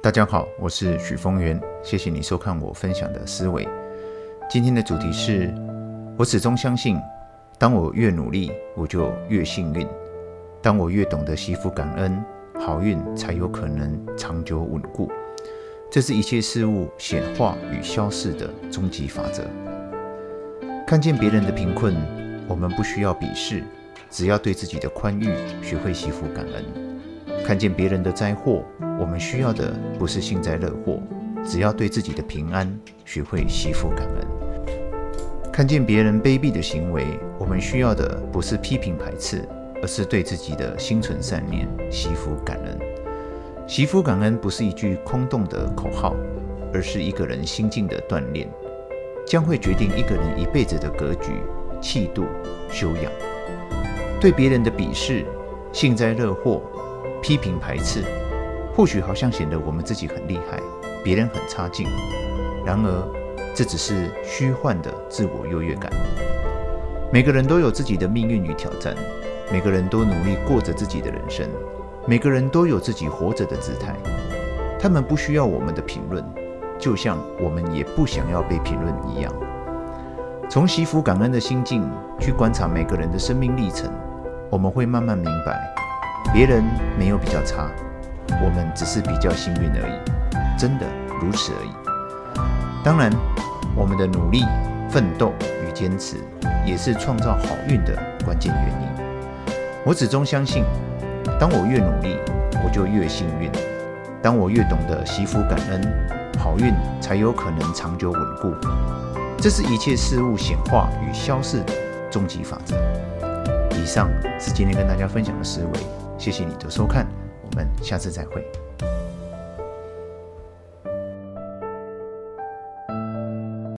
大家好，我是许峰源，谢谢你收看我分享的思维。今天的主题是：我始终相信，当我越努力，我就越幸运；当我越懂得惜福感恩，好运才有可能长久稳固。这是一切事物显化与消逝的终极法则。看见别人的贫困，我们不需要鄙视，只要对自己的宽裕学会惜福感恩；看见别人的灾祸，我们需要的不是幸灾乐祸，只要对自己的平安学会惜福感恩；看见别人卑鄙的行为，我们需要的不是批评排斥，而是对自己的心存善念，惜福感恩。惜福感恩不是一句空洞的口号，而是一个人心境的锻炼，将会决定一个人一辈子的格局、气度、修养。对别人的鄙视、幸灾乐祸、批评排斥，或许好像显得我们自己很厉害，别人很差劲。然而，这只是虚幻的自我优越感。每个人都有自己的命运与挑战，每个人都努力过着自己的人生。每个人都有自己活着的姿态，他们不需要我们的评论，就像我们也不想要被评论一样。从惜福感恩的心境去观察每个人的生命历程，我们会慢慢明白，别人没有比较差，我们只是比较幸运而已，真的如此而已。当然，我们的努力、奋斗与坚持，也是创造好运的关键原因。我始终相信。当我越努力，我就越幸运；当我越懂得惜福感恩，好运才有可能长久稳固。这是一切事物显化与消逝的终极法则。以上是今天跟大家分享的思维，谢谢你的收看，我们下次再会。